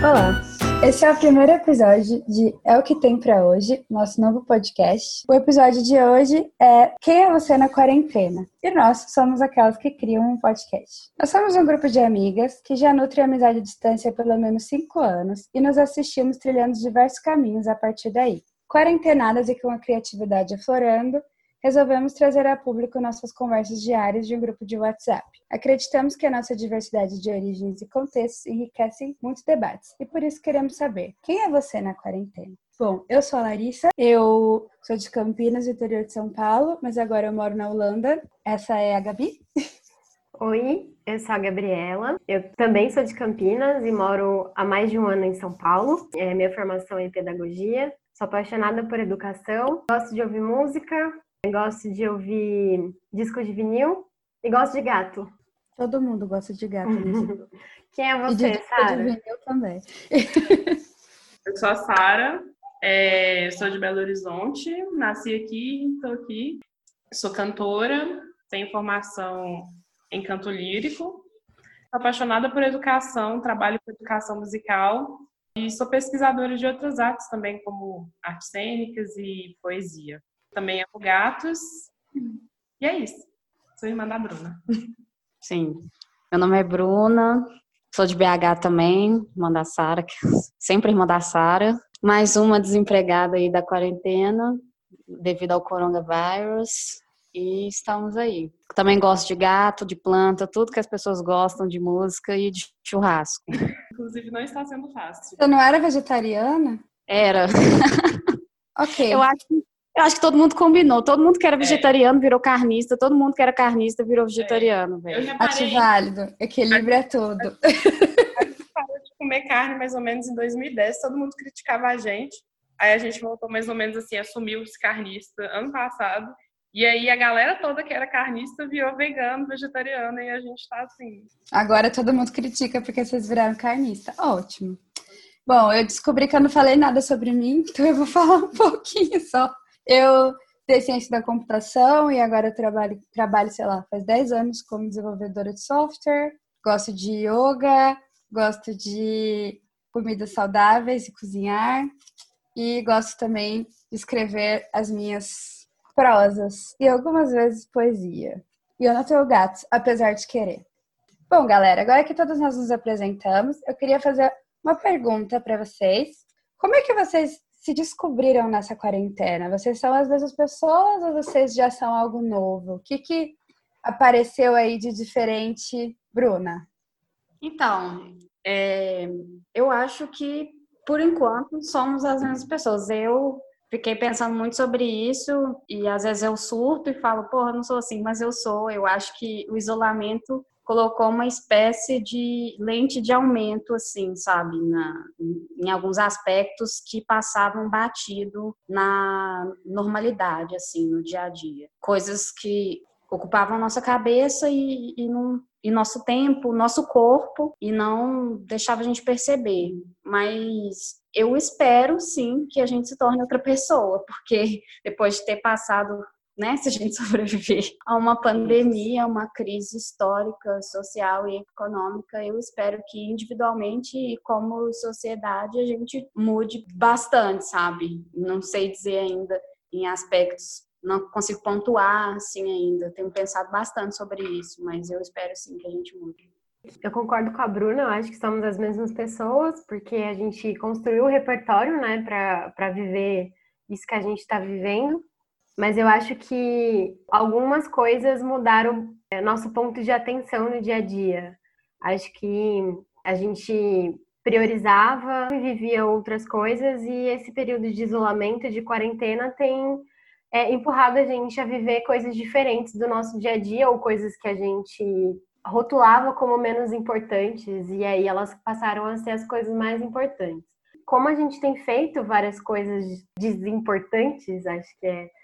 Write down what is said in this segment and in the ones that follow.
Olá! Esse é o primeiro episódio de É o que tem para hoje, nosso novo podcast. O episódio de hoje é Quem é você na quarentena? E nós somos aquelas que criam um podcast. Nós somos um grupo de amigas que já nutre amizade à distância há pelo menos cinco anos e nos assistimos trilhando diversos caminhos a partir daí. Quarentenadas e com a criatividade aflorando, resolvemos trazer a público nossas conversas diárias de um grupo de WhatsApp. Acreditamos que a nossa diversidade de origens e contextos enriquecem muitos debates e por isso queremos saber quem é você na quarentena. Bom, eu sou a Larissa, eu sou de Campinas, interior de São Paulo, mas agora eu moro na Holanda. Essa é a Gabi. Oi, eu sou a Gabriela. Eu também sou de Campinas e moro há mais de um ano em São Paulo. É, minha formação é em pedagogia. Sou apaixonada por educação. Gosto de ouvir música, gosto de ouvir disco de vinil e gosto de gato. Todo mundo gosta de gato. Né? Quem é você, Sara? de vinil também. Eu sou a Sara, é, sou de Belo Horizonte, nasci aqui, estou aqui. Sou cantora, tenho formação em canto lírico, sou apaixonada por educação, trabalho com educação musical e sou pesquisadora de outras artes também, como artes cênicas e poesia. Também amo gatos. E é isso. Sou irmã da Bruna. Sim. Meu nome é Bruna, sou de BH também, irmã da Sara, sempre irmã da Sara. Mais uma desempregada aí da quarentena, devido ao coronavírus. E estamos aí. Também gosto de gato, de planta, tudo que as pessoas gostam de música e de churrasco. Inclusive, não está sendo fácil. Você não era vegetariana? Era. Ok. Eu acho que eu acho que todo mundo combinou. Todo mundo que era vegetariano virou carnista. Todo mundo que era carnista virou vegetariano, velho. Acho válido. Equilíbrio é tudo. A gente parou de comer carne mais ou menos em 2010. Todo mundo criticava a gente. Aí a gente voltou mais ou menos assim, assumiu-se carnista ano passado. E aí a galera toda que era carnista virou vegano, vegetariano, e a gente tá assim. Agora todo mundo critica porque vocês viraram carnista. Ótimo. Bom, eu descobri que eu não falei nada sobre mim, então eu vou falar um pouquinho só. Eu fiz ciência da computação e agora trabalho, trabalho, sei lá, faz 10 anos como desenvolvedora de software. Gosto de yoga, gosto de comidas saudáveis e cozinhar. E gosto também de escrever as minhas prosas e algumas vezes poesia. E eu não tenho gatos, apesar de querer. Bom, galera, agora que todos nós nos apresentamos, eu queria fazer uma pergunta para vocês. Como é que vocês se descobriram nessa quarentena? Vocês são as mesmas pessoas ou vocês já são algo novo? O que, que apareceu aí de diferente, Bruna? Então, é, eu acho que, por enquanto, somos as mesmas pessoas. Eu fiquei pensando muito sobre isso e às vezes eu surto e falo, porra, não sou assim, mas eu sou. Eu acho que o isolamento colocou uma espécie de lente de aumento, assim, sabe, na, em alguns aspectos que passavam batido na normalidade, assim, no dia a dia. Coisas que ocupavam nossa cabeça e, e, não, e nosso tempo, nosso corpo, e não deixava a gente perceber. Mas eu espero, sim, que a gente se torne outra pessoa, porque depois de ter passado né, se a gente sobreviver a uma pandemia, uma crise histórica, social e econômica, eu espero que individualmente e como sociedade a gente mude bastante, sabe? Não sei dizer ainda em aspectos, não consigo pontuar assim ainda. Tenho pensado bastante sobre isso, mas eu espero sim que a gente mude. Eu concordo com a Bruna, eu acho que somos as mesmas pessoas, porque a gente construiu o repertório, né, para viver isso que a gente está vivendo mas eu acho que algumas coisas mudaram é, nosso ponto de atenção no dia a dia. Acho que a gente priorizava e vivia outras coisas e esse período de isolamento, de quarentena, tem é, empurrado a gente a viver coisas diferentes do nosso dia a dia ou coisas que a gente rotulava como menos importantes e aí elas passaram a ser as coisas mais importantes. Como a gente tem feito várias coisas desimportantes, acho que é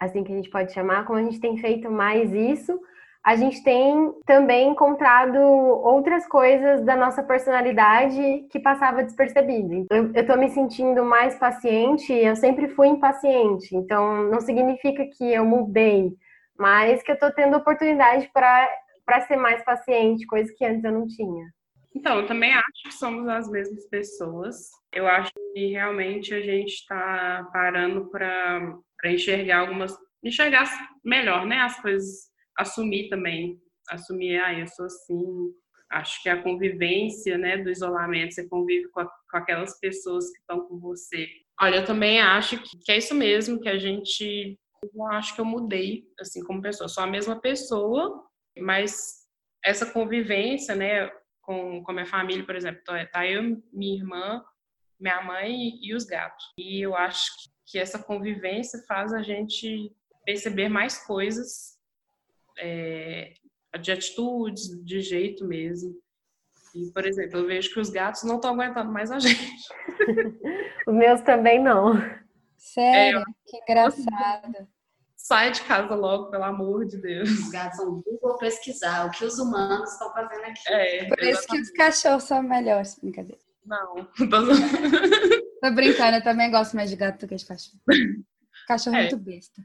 assim que a gente pode chamar, como a gente tem feito mais isso, a gente tem também encontrado outras coisas da nossa personalidade que passava despercebido. Eu, eu tô me sentindo mais paciente, eu sempre fui impaciente, então não significa que eu mudei, mas que eu tô tendo oportunidade para ser mais paciente, coisa que antes eu não tinha. Então, eu também acho que somos as mesmas pessoas. Eu acho que realmente a gente está parando para enxergar algumas. enxergar melhor, né? As coisas, assumir também. Assumir, ah, eu sou assim. Acho que a convivência, né, do isolamento, você convive com, a, com aquelas pessoas que estão com você. Olha, eu também acho que, que é isso mesmo, que a gente. Eu acho que eu mudei, assim, como pessoa. Sou a mesma pessoa, mas essa convivência, né, com, com a minha família, por exemplo, tá, tá eu, minha irmã, minha mãe e os gatos. E eu acho que essa convivência faz a gente perceber mais coisas é, de atitudes, de jeito mesmo. E, por exemplo, eu vejo que os gatos não estão aguentando mais a gente. os meus também não. Sério? É, que engraçado. Sai de casa logo, pelo amor de Deus. Os gatos vão Google pesquisar o que os humanos estão fazendo aqui. É, Por isso que os cachorros são melhores. Brincadeira. Não, tô... tô brincando, eu também gosto mais de gato do que de cachorro. Cachorro é, é muito besta.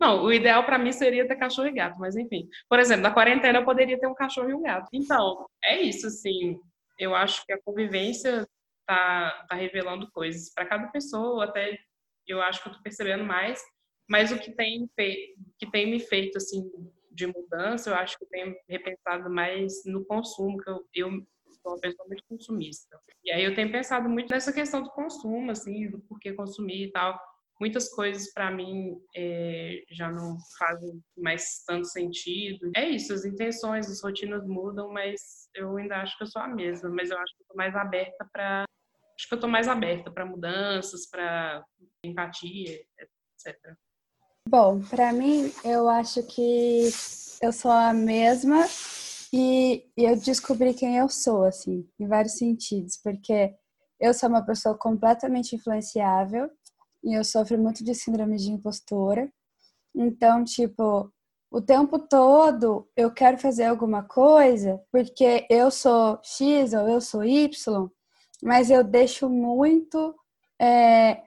Não, o ideal para mim seria ter cachorro e gato, mas enfim. Por exemplo, na quarentena eu poderia ter um cachorro e um gato. Então, é isso, assim. Eu acho que a convivência tá, tá revelando coisas para cada pessoa, até eu acho que eu tô percebendo mais. Mas o que tem, que tem me feito, assim, de mudança, eu acho que eu tenho repensado mais no consumo, que eu, eu sou uma pessoa muito consumista. E aí eu tenho pensado muito nessa questão do consumo, assim, do porquê consumir e tal. Muitas coisas para mim é, já não fazem mais tanto sentido. É isso, as intenções, as rotinas mudam, mas eu ainda acho que eu sou a mesma. Mas eu acho que eu tô mais aberta para acho que eu tô mais aberta para mudanças, para empatia, etc. Bom, para mim, eu acho que eu sou a mesma e eu descobri quem eu sou, assim, em vários sentidos, porque eu sou uma pessoa completamente influenciável e eu sofro muito de síndrome de impostora. Então, tipo, o tempo todo eu quero fazer alguma coisa porque eu sou X ou eu sou Y, mas eu deixo muito é,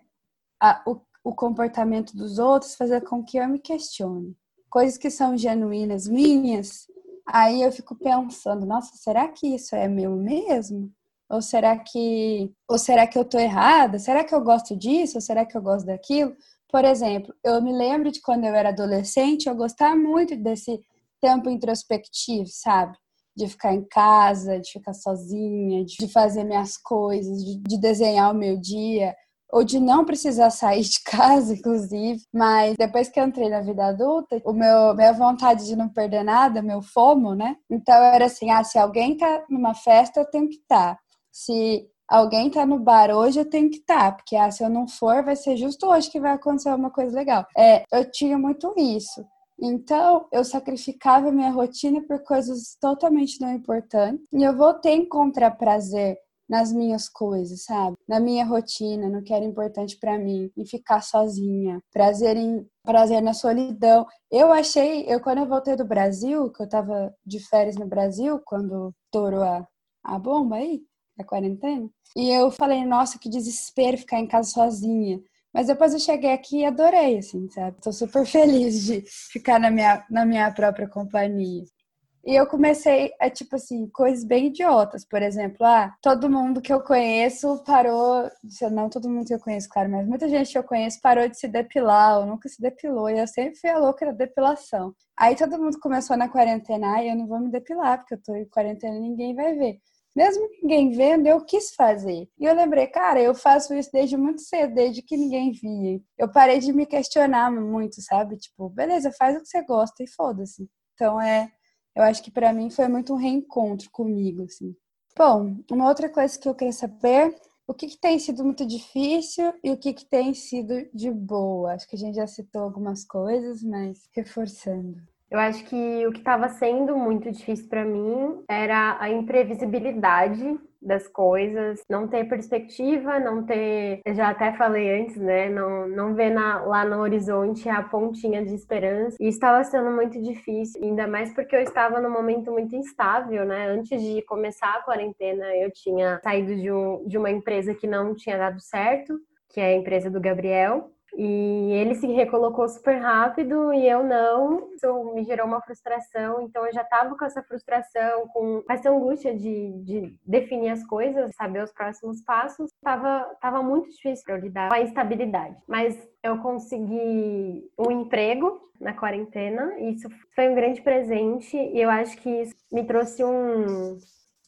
a, o, o comportamento dos outros fazer com que eu me questione. Coisas que são genuínas minhas, Aí eu fico pensando, nossa, será que isso é meu mesmo? Ou será que ou será que eu tô errada? Será que eu gosto disso? Ou será que eu gosto daquilo? Por exemplo, eu me lembro de quando eu era adolescente, eu gostava muito desse tempo introspectivo, sabe? De ficar em casa, de ficar sozinha, de fazer minhas coisas, de, de desenhar o meu dia ou de não precisar sair de casa, inclusive. Mas depois que eu entrei na vida adulta, o meu minha vontade de não perder nada, meu fomo, né? Então era assim, ah, se alguém tá numa festa, eu tenho que estar. Tá. Se alguém tá no bar hoje, eu tenho que estar, tá, porque ah, se eu não for, vai ser justo hoje que vai acontecer uma coisa legal. É, eu tinha muito isso. Então, eu sacrificava minha rotina por coisas totalmente não importantes. E eu voltei a encontrar prazer nas minhas coisas, sabe? Na minha rotina, no que era importante para mim, em ficar sozinha, prazer em prazer na solidão. Eu achei, eu quando eu voltei do Brasil, que eu tava de férias no Brasil, quando estourou a, a bomba aí, a quarentena, e eu falei, nossa, que desespero ficar em casa sozinha. Mas depois eu cheguei aqui e adorei, assim, sabe? Tô super feliz de ficar na minha, na minha própria companhia. E eu comecei a, tipo assim, coisas bem idiotas. Por exemplo, ah, todo mundo que eu conheço parou. Não todo mundo que eu conheço, claro, mas muita gente que eu conheço parou de se depilar, ou nunca se depilou. E eu sempre fui a louca da depilação. Aí todo mundo começou na quarentena, e eu não vou me depilar, porque eu tô em quarentena e ninguém vai ver. Mesmo ninguém vendo, eu quis fazer. E eu lembrei, cara, eu faço isso desde muito cedo, desde que ninguém via. Eu parei de me questionar muito, sabe? Tipo, beleza, faz o que você gosta e foda-se. Então é eu acho que para mim foi muito um reencontro comigo, assim. Bom, uma outra coisa que eu queria saber, o que, que tem sido muito difícil e o que, que tem sido de boa? Acho que a gente já citou algumas coisas, mas reforçando. Eu acho que o que estava sendo muito difícil para mim era a imprevisibilidade das coisas, não ter perspectiva, não ter, eu já até falei antes, né, não, não ver na, lá no horizonte a pontinha de esperança. E estava sendo muito difícil, ainda mais porque eu estava num momento muito instável, né? Antes de começar a quarentena, eu tinha saído de, um, de uma empresa que não tinha dado certo, que é a empresa do Gabriel. E ele se recolocou super rápido e eu não. Isso me gerou uma frustração. Então eu já tava com essa frustração, com essa angústia de, de definir as coisas, saber os próximos passos. Tava, tava muito difícil para eu lidar com a instabilidade. Mas eu consegui um emprego na quarentena. E isso foi um grande presente. E eu acho que isso me trouxe um,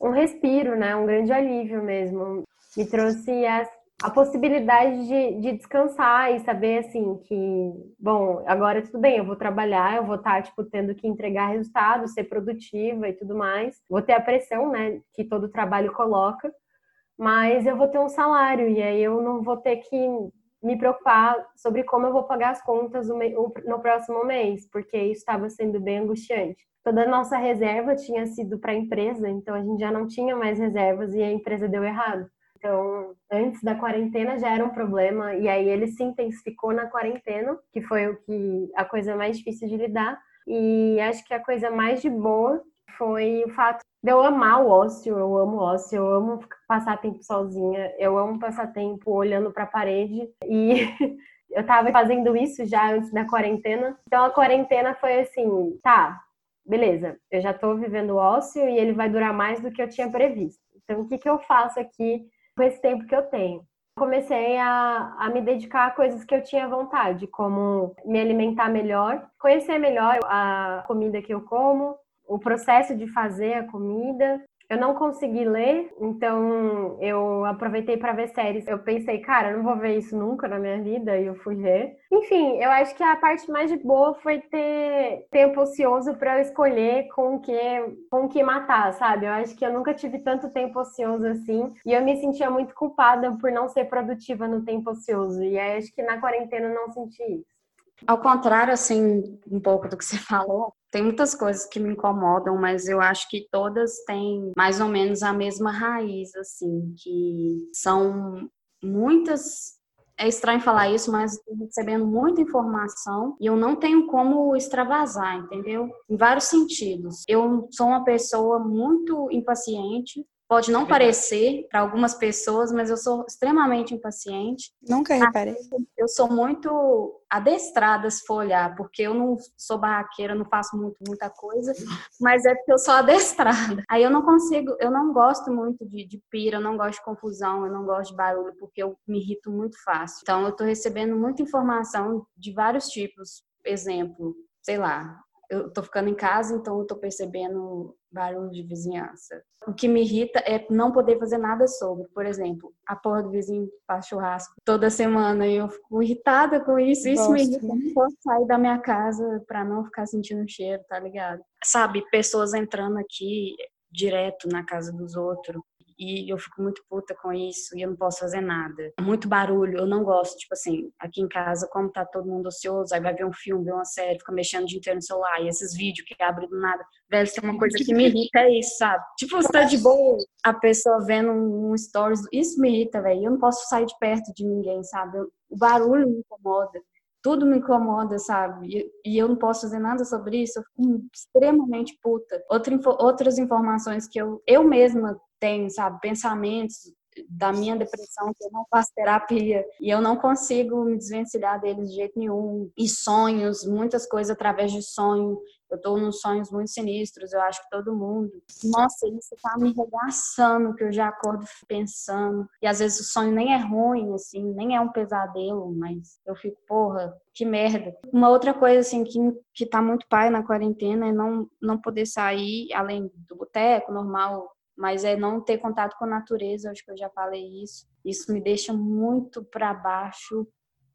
um respiro, né? Um grande alívio mesmo. Me trouxe as a possibilidade de, de, descansar e saber assim que, bom, agora tudo bem, eu vou trabalhar, eu vou estar tipo tendo que entregar resultados, ser produtiva e tudo mais. Vou ter a pressão, né, que todo trabalho coloca, mas eu vou ter um salário e aí eu não vou ter que me preocupar sobre como eu vou pagar as contas no próximo mês, porque isso estava sendo bem angustiante. Toda a nossa reserva tinha sido para a empresa, então a gente já não tinha mais reservas e a empresa deu errado. Então, antes da quarentena já era um problema e aí ele se intensificou na quarentena, que foi o que a coisa mais difícil de lidar. E acho que a coisa mais de boa foi o fato de eu amar o ócio, eu amo ócio, eu amo passar tempo sozinha, eu amo passar tempo olhando para a parede e eu estava fazendo isso já antes da quarentena. Então a quarentena foi assim, tá, beleza, eu já estou vivendo ócio e ele vai durar mais do que eu tinha previsto. Então o que que eu faço aqui com esse tempo que eu tenho. Comecei a, a me dedicar a coisas que eu tinha vontade, como me alimentar melhor, conhecer melhor a comida que eu como, o processo de fazer a comida, eu não consegui ler, então eu aproveitei para ver séries. Eu pensei, cara, eu não vou ver isso nunca na minha vida, e eu fui ver. Enfim, eu acho que a parte mais de boa foi ter tempo ocioso para eu escolher com o que com que matar, sabe? Eu acho que eu nunca tive tanto tempo ocioso assim, e eu me sentia muito culpada por não ser produtiva no tempo ocioso. E aí acho que na quarentena eu não senti isso. Ao contrário, assim, um pouco do que você falou, tem muitas coisas que me incomodam, mas eu acho que todas têm mais ou menos a mesma raiz, assim, que são muitas. É estranho falar isso, mas estou recebendo muita informação e eu não tenho como extravasar, entendeu? Em vários sentidos. Eu sou uma pessoa muito impaciente, Pode não parecer para algumas pessoas, mas eu sou extremamente impaciente. Nunca reparei. Eu sou muito adestrada se for olhar, porque eu não sou barraqueira, não faço muito, muita coisa, mas é porque eu sou adestrada. Aí eu não consigo, eu não gosto muito de, de pira, eu não gosto de confusão, eu não gosto de barulho, porque eu me irrito muito fácil. Então eu estou recebendo muita informação de vários tipos. Exemplo, sei lá, eu tô ficando em casa, então eu tô percebendo barulho de vizinhança. O que me irrita é não poder fazer nada sobre. Por exemplo, a porra do vizinho faz churrasco toda semana e eu fico irritada com isso. Isso Gosto, me irrita. Eu não posso sair da minha casa para não ficar sentindo cheiro, tá ligado? Sabe, pessoas entrando aqui direto na casa dos outros e eu fico muito puta com isso e eu não posso fazer nada. Muito barulho, eu não gosto, tipo assim, aqui em casa, como tá todo mundo ocioso, aí vai ver um filme, ver uma série, fica mexendo o dia inteiro no celular, e esses vídeos que abrem do nada. Velho, tem uma coisa que me irrita é isso, sabe? Tipo, você tá de boa, a pessoa vendo um, um stories, isso me irrita, velho. Eu não posso sair de perto de ninguém, sabe? Eu, o barulho me incomoda tudo me incomoda, sabe? E, eu não posso fazer nada sobre isso, eu fico extremamente puta. Outra, outras informações que eu, eu mesma tenho, sabe? Pensamentos da minha depressão, que eu não faço terapia e eu não consigo me desvencilhar deles de jeito nenhum. E sonhos, muitas coisas através de sonho. Eu tô nos sonhos muito sinistros, eu acho que todo mundo. Nossa, isso tá me regaçando, que eu já acordo pensando. E às vezes o sonho nem é ruim, assim, nem é um pesadelo, mas eu fico, porra, que merda. Uma outra coisa, assim, que, que tá muito pai na quarentena é não, não poder sair, além do boteco normal, mas é não ter contato com a natureza, acho que eu já falei isso. Isso me deixa muito para baixo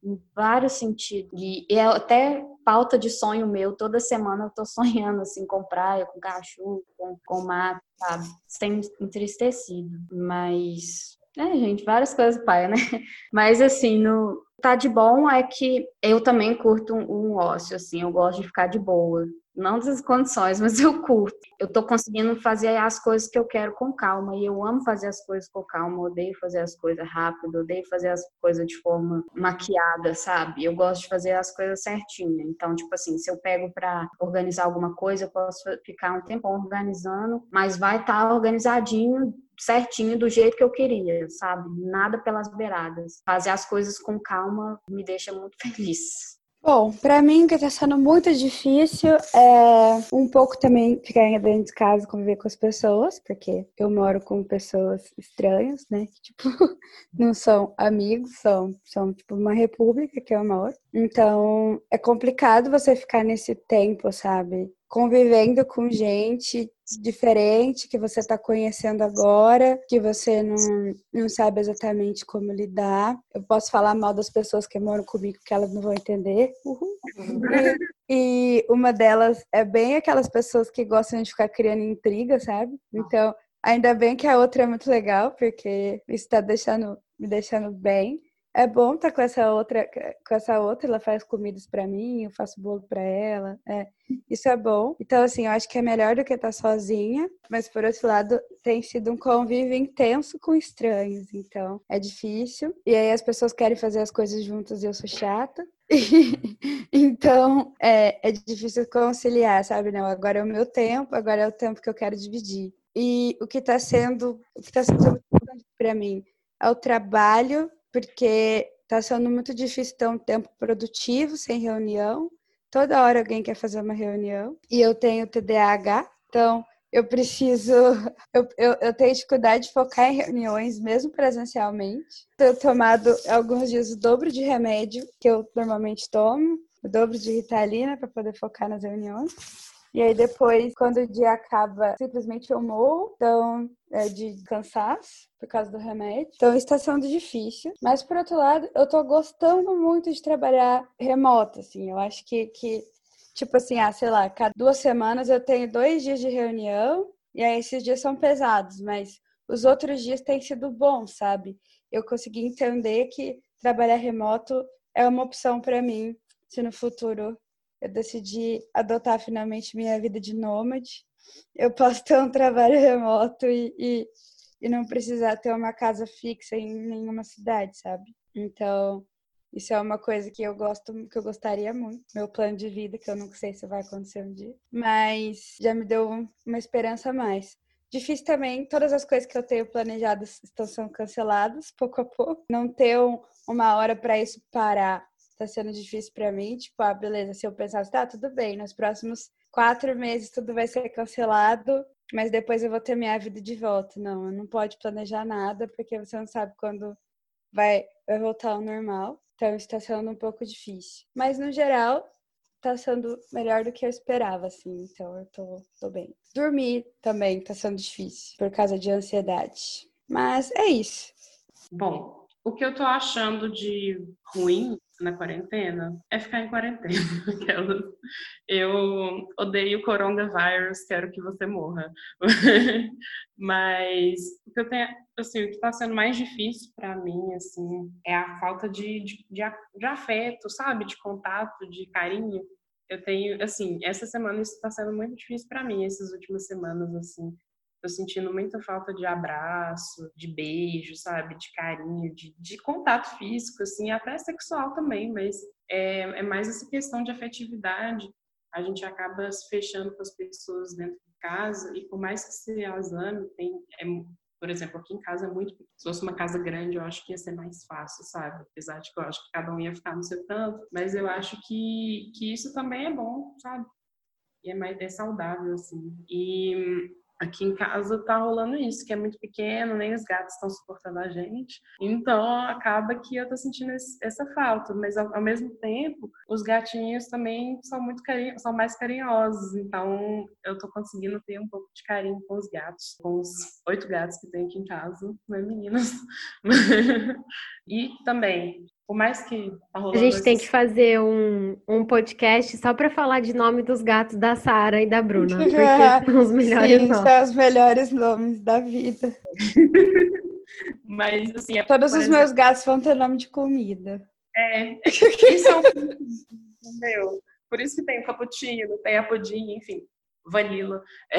em vários sentidos. E é até pauta de sonho meu, toda semana eu tô sonhando assim com praia, com cachorro, com, com mato, sabe? Tem entristecido, mas é, gente, várias coisas pai, né? Mas assim, no tá de bom é que eu também curto um, um ócio, assim, eu gosto de ficar de boa. Não das condições, mas eu curto. Eu tô conseguindo fazer as coisas que eu quero com calma e eu amo fazer as coisas com calma, odeio fazer as coisas rápido, odeio fazer as coisas de forma maquiada, sabe? Eu gosto de fazer as coisas certinho. Então, tipo assim, se eu pego para organizar alguma coisa, eu posso ficar um tempo organizando, mas vai estar tá organizadinho certinho do jeito que eu queria, sabe? Nada pelas beiradas. Fazer as coisas com calma me deixa muito feliz. Bom, para mim que tá sendo muito difícil é um pouco também ficar dentro de casa, conviver com as pessoas, porque eu moro com pessoas estranhas, né? Que, tipo, não são amigos, são, são tipo uma república que eu moro. Então, é complicado você ficar nesse tempo, sabe? Convivendo com gente diferente que você está conhecendo agora, que você não, não sabe exatamente como lidar. Eu posso falar mal das pessoas que moram comigo, que elas não vão entender. Uhum. E, e uma delas é bem aquelas pessoas que gostam de ficar criando intriga, sabe? Então, ainda bem que a outra é muito legal, porque isso está deixando, me deixando bem é bom estar tá com essa outra, com essa outra, ela faz comidas para mim, eu faço bolo para ela. É, isso é bom. Então, assim, eu acho que é melhor do que estar tá sozinha, mas por outro lado, tem sido um convívio intenso com estranhos, então é difícil. E aí as pessoas querem fazer as coisas juntas e eu sou chata. então, é, é difícil conciliar, sabe? Não, agora é o meu tempo, agora é o tempo que eu quero dividir. E o que está sendo, o que está sendo para mim é o trabalho porque está sendo muito difícil ter um tempo produtivo sem reunião. Toda hora alguém quer fazer uma reunião. E eu tenho TDAH, então eu preciso. Eu, eu, eu tenho dificuldade de focar em reuniões, mesmo presencialmente. Tenho tomado alguns dias o dobro de remédio que eu normalmente tomo, o dobro de ritalina para poder focar nas reuniões. E aí depois, quando o dia acaba, simplesmente eu morro, então é de cansaço por causa do remédio. Então está sendo difícil. Mas por outro lado, eu tô gostando muito de trabalhar remoto, assim. Eu acho que, que tipo assim, ah, sei lá, cada duas semanas eu tenho dois dias de reunião, e aí esses dias são pesados, mas os outros dias têm sido bons, sabe? Eu consegui entender que trabalhar remoto é uma opção para mim, se no futuro eu decidi adotar finalmente minha vida de nômade. Eu posso ter um trabalho remoto e, e, e não precisar ter uma casa fixa em nenhuma cidade, sabe? Então, isso é uma coisa que eu gosto, que eu gostaria muito. Meu plano de vida, que eu nunca sei se vai acontecer um dia. Mas já me deu uma esperança a mais. Difícil também, todas as coisas que eu tenho planejadas estão sendo canceladas pouco a pouco. Não ter uma hora para isso parar tá sendo difícil para mim. Tipo, ah, beleza, se eu pensasse, tá, tudo bem, nos próximos quatro meses tudo vai ser cancelado, mas depois eu vou ter minha vida de volta. Não, não pode planejar nada, porque você não sabe quando vai, vai voltar ao normal. Então, está sendo um pouco difícil. Mas, no geral, tá sendo melhor do que eu esperava, assim. Então, eu tô, tô bem. Dormir também tá sendo difícil, por causa de ansiedade. Mas é isso. Bom, o que eu tô achando de ruim na quarentena é ficar em quarentena. Eu odeio o coronavírus, quero que você morra. Mas o que eu tenho, assim, o que está sendo mais difícil para mim, assim, é a falta de, de, de, afeto, sabe? De contato, de carinho. Eu tenho, assim, essa semana isso está sendo muito difícil para mim, essas últimas semanas, assim. Tô sentindo muita falta de abraço, de beijo, sabe? De carinho, de, de contato físico, assim, até sexual também, mas é, é mais essa questão de afetividade. A gente acaba se fechando com as pessoas dentro de casa e por mais que se exame, tem, é, por exemplo, aqui em casa é muito. Se fosse uma casa grande, eu acho que ia ser mais fácil, sabe? Apesar de que eu acho que cada um ia ficar no seu canto, mas eu acho que, que isso também é bom, sabe? E é mais é saudável, assim. E Aqui em casa tá rolando isso, que é muito pequeno, nem os gatos estão suportando a gente. Então acaba que eu tô sentindo esse, essa falta, mas ao, ao, mesmo tempo, os gatinhos também são muito carinho, são mais carinhosos. Então eu tô conseguindo ter um pouco de carinho com os gatos, com os oito gatos que tem aqui em casa, né, meninas? e também por mais que tá A gente tem que fazer um, um podcast só para falar de nome dos gatos da Sara e da Bruna, porque são os melhores Sim, nomes. São os melhores nomes da vida. Mas assim, é, todos os exemplo... meus gatos vão ter nome de comida. É, isso é um meu. Por isso que tem o cappuccino, tem a pudim, enfim, vanilla. É.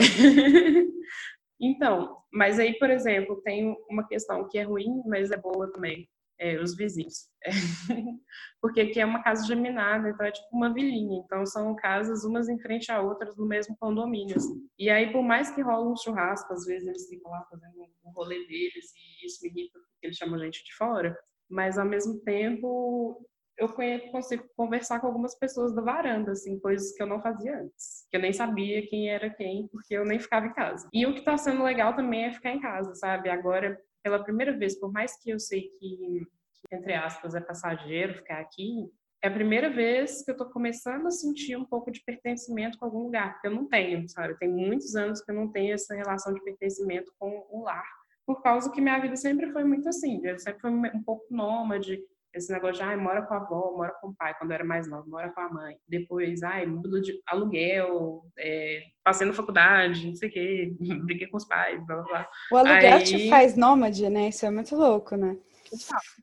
Então, mas aí, por exemplo, tem uma questão que é ruim, mas é boa também. É, os vizinhos. Porque aqui é uma casa geminada, então é tipo uma vilinha. Então são casas umas em frente a outras no mesmo condomínio. Assim. E aí, por mais que rola um churrasco, às vezes eles ficam lá fazendo um rolê deles e isso me irrita porque eles chamam gente de fora. Mas ao mesmo tempo, eu consigo conversar com algumas pessoas da varanda, assim, coisas que eu não fazia antes. Que eu nem sabia quem era quem, porque eu nem ficava em casa. E o que tá sendo legal também é ficar em casa, sabe? Agora, pela primeira vez, por mais que eu sei que, que entre aspas, é passageiro ficar aqui, é a primeira vez que eu tô começando a sentir um pouco de pertencimento com algum lugar, porque eu não tenho, sabe? Tem muitos anos que eu não tenho essa relação de pertencimento com o lar, por causa que minha vida sempre foi muito assim, eu sempre fui um pouco nômade, esse negócio de, ai, mora com a avó, mora com o pai, quando eu era mais nova, mora com a mãe. Depois, ai, mudo de aluguel, é, passei na faculdade, não sei o quê, briguei com os pais, blá, blá, blá. O aluguel Aí... te faz nômade, né? Isso é muito louco, né?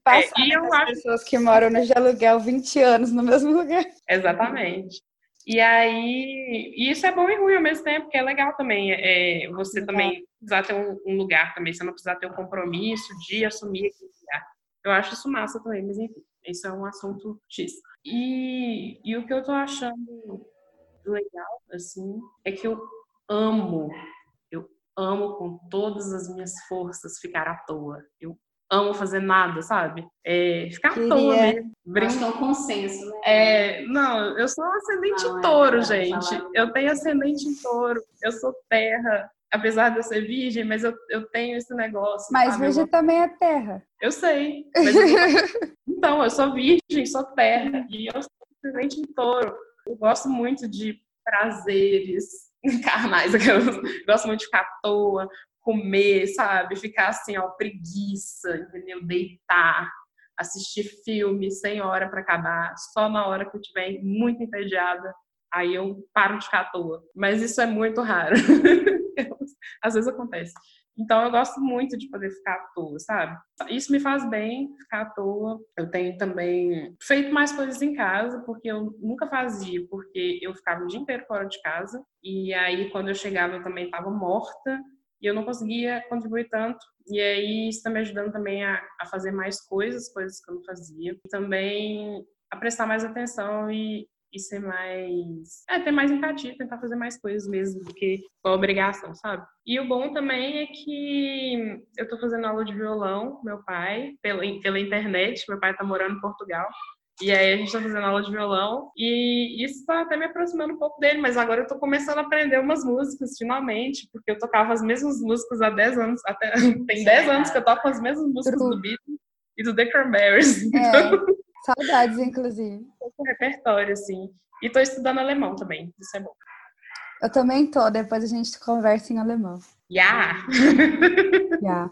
Passa é, e eu acho... pessoas que moram no de aluguel 20 anos no mesmo lugar. Exatamente. E aí, e isso é bom e ruim ao mesmo tempo, porque é legal também. É, você também precisar ter um, um, lugar também, você não precisar ter o um compromisso de assumir aquele lugar. Eu acho isso massa também, mas enfim, isso é um assunto X. E, e o que eu tô achando legal, assim, é que eu amo, eu amo com todas as minhas forças ficar à toa. Eu amo fazer nada, sabe? É, ficar Queria. à toa mesmo. Acho que é um consenso, né? É, não, eu sou ascendente não, em é touro, é, gente. Eu tenho ascendente em touro, eu sou terra, apesar de eu ser virgem, mas eu, eu tenho esse negócio. Mas sabe? virgem eu... também é terra. Eu sei. Eu... então, eu sou virgem, sou terra. E eu sou simplesmente em touro. Eu gosto muito de prazeres carnais. Eu gosto muito de ficar à toa, comer, sabe? Ficar assim, ó, preguiça, entendeu? Deitar, assistir filme sem hora para acabar, só na hora que eu estiver muito entediada. Aí eu paro de ficar à toa. Mas isso é muito raro. Às vezes acontece. Então eu gosto muito de poder ficar à toa, sabe? Isso me faz bem ficar à toa. Eu tenho também feito mais coisas em casa, porque eu nunca fazia, porque eu ficava o dia inteiro fora de casa. E aí quando eu chegava eu também estava morta e eu não conseguia contribuir tanto. E aí isso está me ajudando também a, a fazer mais coisas, coisas que eu não fazia. E também a prestar mais atenção e, e ser mais. É, ter mais empatia, tentar fazer mais coisas mesmo do que uma obrigação, sabe? E o bom também é que eu tô fazendo aula de violão, meu pai, pela, pela internet, meu pai tá morando em Portugal. E aí a gente tá fazendo aula de violão e isso tá até me aproximando um pouco dele, mas agora eu tô começando a aprender umas músicas finalmente, porque eu tocava as mesmas músicas há 10 anos, até tem 10 anos que eu toco as mesmas músicas do Beatles e do The Cranberries. É. Então... Saudades, inclusive. Um repertório, assim. E tô estudando alemão também, isso é bom. Eu também tô, depois a gente conversa em alemão. Ja! Ja.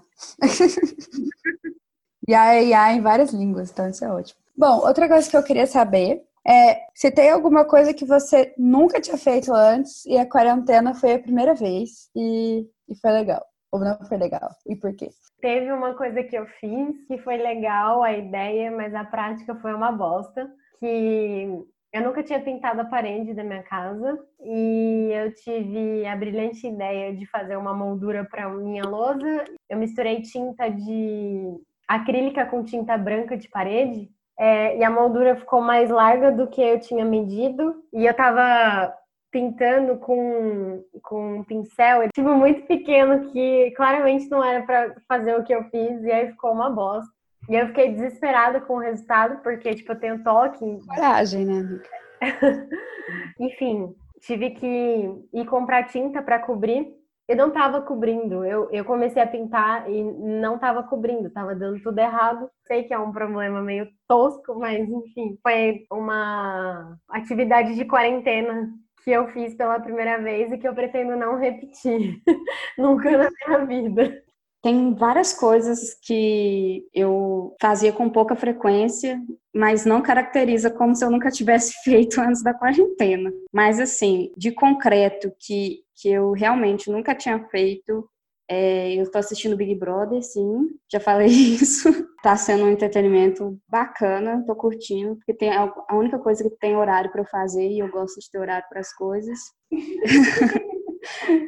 Ja é ja em várias línguas, então isso é ótimo. Bom, outra coisa que eu queria saber é se tem alguma coisa que você nunca tinha feito antes e a quarentena foi a primeira vez e, e foi legal. Ou não foi legal? E por quê? Teve uma coisa que eu fiz que foi legal a ideia, mas a prática foi uma bosta. Que eu nunca tinha pintado a parede da minha casa e eu tive a brilhante ideia de fazer uma moldura para minha lousa. Eu misturei tinta de acrílica com tinta branca de parede é, e a moldura ficou mais larga do que eu tinha medido. E eu tava pintando com, com um pincel, tipo, muito pequeno, que claramente não era para fazer o que eu fiz, e aí ficou uma bosta. E eu fiquei desesperada com o resultado, porque, tipo, eu tenho toque. Coragem, né? Enfim, tive que ir comprar tinta para cobrir. Eu não tava cobrindo. Eu, eu comecei a pintar e não tava cobrindo, tava dando tudo errado. Sei que é um problema meio tosco, mas enfim, foi uma atividade de quarentena que eu fiz pela primeira vez e que eu pretendo não repetir nunca na minha vida. Tem várias coisas que eu fazia com pouca frequência, mas não caracteriza como se eu nunca tivesse feito antes da quarentena. Mas, assim, de concreto, que, que eu realmente nunca tinha feito, É, eu tô assistindo Big Brother, sim, já falei isso. Tá sendo um entretenimento bacana, tô curtindo, porque tem a única coisa que tem horário para eu fazer e eu gosto de ter horário para as coisas.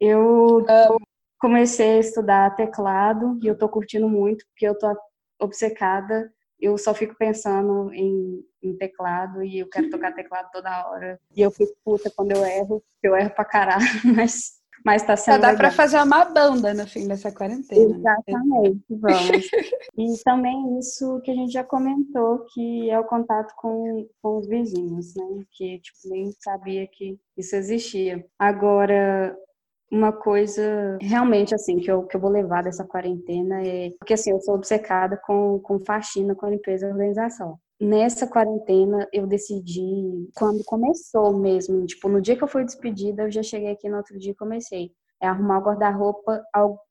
eu comecei a estudar teclado e eu tô curtindo muito, porque eu tô obcecada eu só fico pensando em, em, teclado e eu quero tocar teclado toda hora. E eu fico puta quando eu erro, eu erro pra caralho, mas, mas tá sendo. Só dá pra fazer uma banda no fim dessa quarentena. Exatamente, vamos. e também isso que a gente já comentou, que é o contato com, com os vizinhos, né? Que tipo, nem sabia que isso existia. Agora, uma coisa realmente assim que eu, que eu vou levar dessa quarentena é porque assim eu sou obcecada com, com faxina, com limpeza e organização. Nessa quarentena eu decidi quando começou mesmo, tipo no dia que eu fui despedida eu já cheguei aqui no outro dia e comecei é arrumar o guarda-roupa,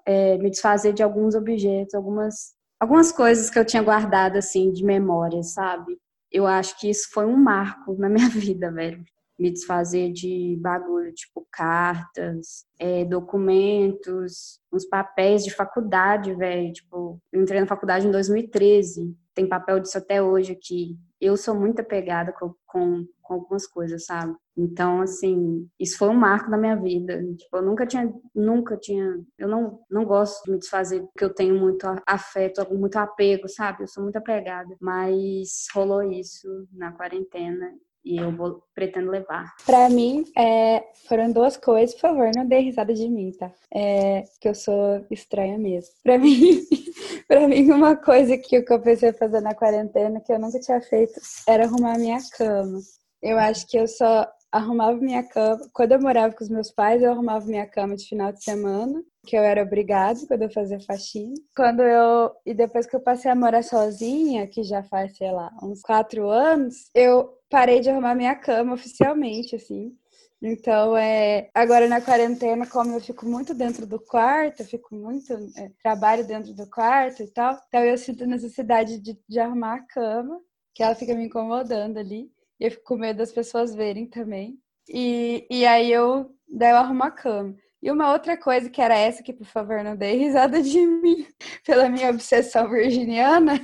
é, me desfazer de alguns objetos, algumas algumas coisas que eu tinha guardado assim de memória, sabe? Eu acho que isso foi um marco na minha vida, velho me desfazer de bagulho, tipo cartas, é, documentos, uns papéis de faculdade, velho. Tipo, eu entrei na faculdade em 2013, tem papel disso até hoje aqui. Eu sou muito apegada com, com, com algumas coisas, sabe? Então, assim, isso foi um marco na minha vida. Tipo, eu nunca tinha, nunca tinha, eu não, não gosto de me desfazer porque eu tenho muito afeto, muito apego, sabe? Eu sou muito apegada. Mas rolou isso na quarentena e eu vou, pretendo levar. Para mim, é, foram duas coisas. Por favor, não dê risada de mim, tá? É, que eu sou estranha mesmo. Para mim, para mim uma coisa que eu comecei a fazer na quarentena que eu nunca tinha feito era arrumar minha cama. Eu acho que eu só arrumava minha cama. Quando eu morava com os meus pais, eu arrumava minha cama de final de semana, que eu era obrigada quando eu fazia faxina. Quando eu e depois que eu passei a morar sozinha, que já faz, sei lá, uns quatro anos, eu parei de arrumar minha cama oficialmente, assim. Então, é, agora na quarentena, como eu fico muito dentro do quarto, eu fico muito, é, trabalho dentro do quarto e tal, então eu sinto necessidade de, de arrumar a cama, que ela fica me incomodando ali, e eu fico com medo das pessoas verem também. E, e aí eu, daí eu arrumo a cama. E uma outra coisa que era essa, que por favor não dê risada de mim, pela minha obsessão virginiana,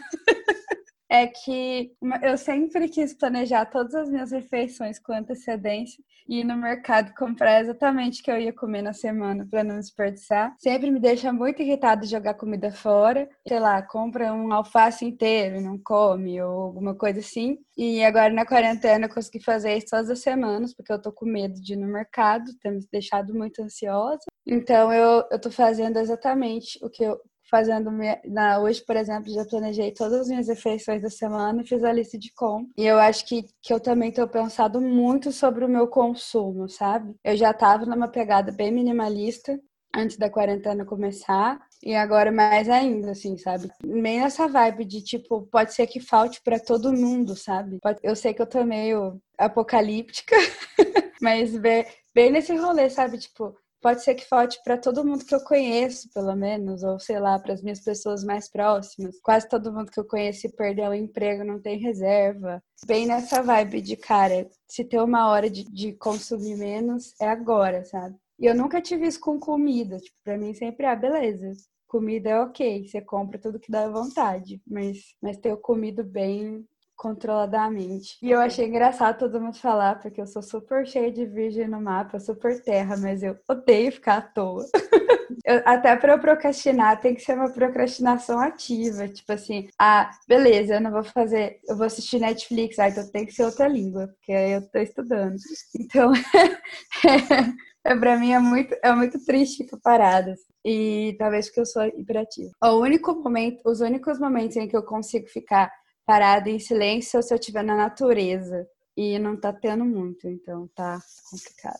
é que eu sempre quis planejar todas as minhas refeições com antecedência e ir no mercado comprar exatamente o que eu ia comer na semana para não desperdiçar. Sempre me deixa muito irritado jogar comida fora. Sei lá, compra um alface inteiro e não come ou alguma coisa assim. E agora na quarentena eu consegui fazer isso todas as semanas porque eu tô com medo de ir no mercado, tem me deixado muito ansiosa. Então eu, eu tô fazendo exatamente o que eu fazendo minha, na, hoje, por exemplo, já planejei todas as minhas refeições da semana e fiz a lista de compras. E eu acho que, que eu também tenho pensado muito sobre o meu consumo, sabe? Eu já estava numa pegada bem minimalista antes da quarentena começar e agora mais ainda, assim, sabe? Meio nessa vibe de tipo, pode ser que falte para todo mundo, sabe? Eu sei que eu tô meio apocalíptica, mas bem, bem nesse rolê, sabe? Tipo, pode ser que falte para todo mundo que eu conheço, pelo menos, ou sei lá, para as minhas pessoas mais próximas. Quase todo mundo que eu conheci perdeu o emprego, não tem reserva. Bem nessa vibe de, cara, se tem uma hora de, de consumir menos, é agora, sabe? E eu nunca tive isso com comida. Tipo, pra mim sempre, ah, beleza. Comida é ok, você compra tudo que dá vontade, mas, mas ter comido bem controladamente. E eu achei engraçado todo mundo falar, porque eu sou super cheia de virgem no mapa, super terra, mas eu odeio ficar à toa. eu, até para eu procrastinar, tem que ser uma procrastinação ativa. Tipo assim, ah, beleza, eu não vou fazer, eu vou assistir Netflix, ah, então tem que ser outra língua, porque aí eu tô estudando. Então, é, pra mim é muito, é muito triste ficar parada. Assim. E talvez porque eu sou hiperativa. O único momento, os únicos momentos em que eu consigo ficar parada em silêncio ou se eu estiver na natureza. E não tá tendo muito, então tá complicado.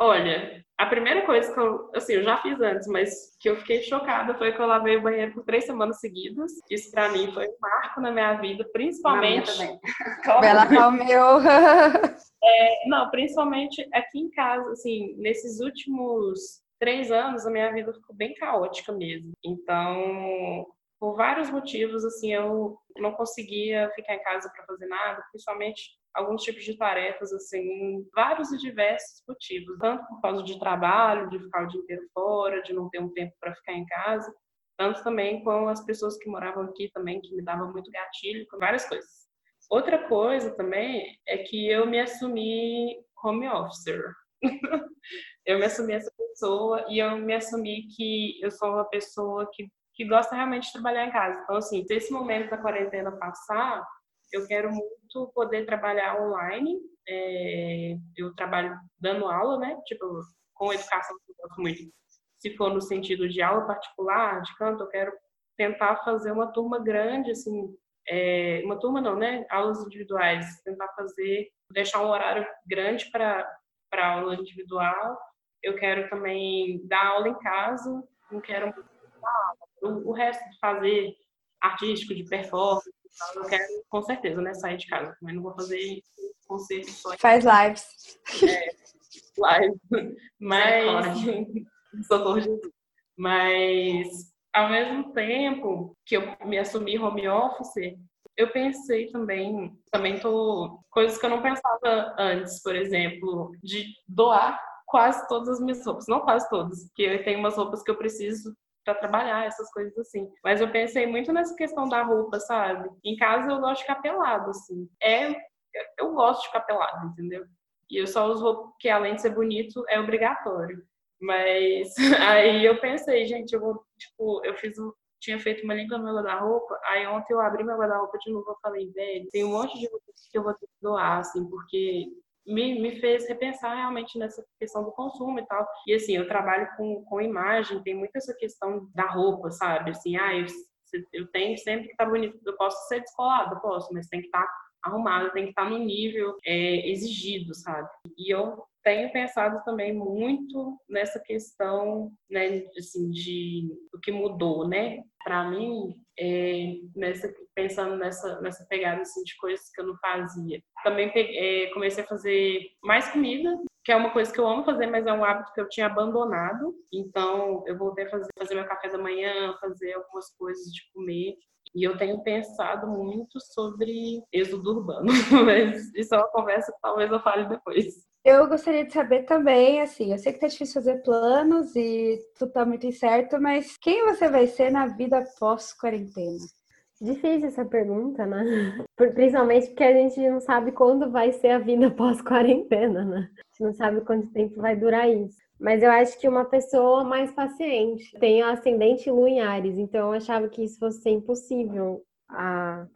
Olha, a primeira coisa que eu, assim, eu já fiz antes, mas que eu fiquei chocada foi que eu lavei o banheiro por três semanas seguidas. Isso para mim foi um marco na minha vida, principalmente. Vai lavar o meu. é, não, principalmente aqui em casa, assim, nesses últimos três anos a minha vida ficou bem caótica mesmo. Então, por vários motivos, assim, eu não conseguia ficar em casa para fazer nada, principalmente alguns tipos de tarefas, assim, vários e diversos motivos, tanto por causa de trabalho, de ficar o dia inteiro fora, de não ter um tempo para ficar em casa, tanto também com as pessoas que moravam aqui também, que me davam muito gatilho, com várias coisas. Outra coisa também é que eu me assumi home officer. eu me assumi essa pessoa e eu me assumi que eu sou uma pessoa que, que gosta realmente de trabalhar em casa. Então, assim, se esse momento da quarentena passar, eu quero muito poder trabalhar online. É, eu trabalho dando aula, né? Tipo, com educação, eu gosto muito se for no sentido de aula particular, de canto, eu quero tentar fazer uma turma grande, assim, é, uma turma não, né? Aulas individuais, tentar fazer, deixar um horário grande para aula individual. Eu quero também dar aula em casa, não quero o, o resto de fazer artístico, de performance, eu quero com certeza, né, sair de casa, mas não vou fazer concerto só. Faz lives. É, live. Mas socorro Jesus. Mas, ao mesmo tempo que eu me assumi home office, eu pensei também, também tô coisas que eu não pensava antes, por exemplo, de doar quase todas as minhas roupas, não quase todas, porque eu tenho umas roupas que eu preciso para trabalhar, essas coisas assim. Mas eu pensei muito nessa questão da roupa, sabe? Em casa eu gosto de ficar pelado, assim. É, eu gosto de ficar pelado, entendeu? E eu só uso roupa que além de ser bonito, é obrigatório. Mas aí eu pensei, gente, eu vou, tipo, eu fiz um, tinha feito uma limpa no meu guarda-roupa, aí ontem eu abri meu guarda-roupa de novo, eu falei, velho, tem um monte de roupa que eu vou ter que doar, assim, porque me, me fez repensar realmente nessa questão do consumo e tal. E assim, eu trabalho com, com imagem, tem muito essa questão da roupa, sabe? Assim, ah, eu, eu tenho sempre que estar tá bonito, eu posso ser descolada, posso, mas tem que estar tá tem que estar tá no nível é, exigido, sabe? E eu tenho pensado também muito nessa questão, né, assim, de o que mudou, né? Para mim, é, nessa, pensando nessa, nessa pegada assim, de coisas que eu não fazia. Também peguei, é, comecei a fazer mais comida, que é uma coisa que eu amo fazer, mas é um hábito que eu tinha abandonado. Então, eu voltei a fazer, fazer meu café da manhã, fazer algumas coisas de comer. E eu tenho pensado muito sobre êxodo urbano, mas isso é uma conversa que talvez eu fale depois. Eu gostaria de saber também, assim, eu sei que tá difícil fazer planos e tudo tá muito incerto, mas quem você vai ser na vida pós-quarentena? Difícil essa pergunta, né? Principalmente porque a gente não sabe quando vai ser a vida pós-quarentena, né? A gente não sabe quanto tempo vai durar isso. Mas eu acho que uma pessoa mais paciente. Tenho ascendente lua em Ares, então eu achava que isso fosse impossível a,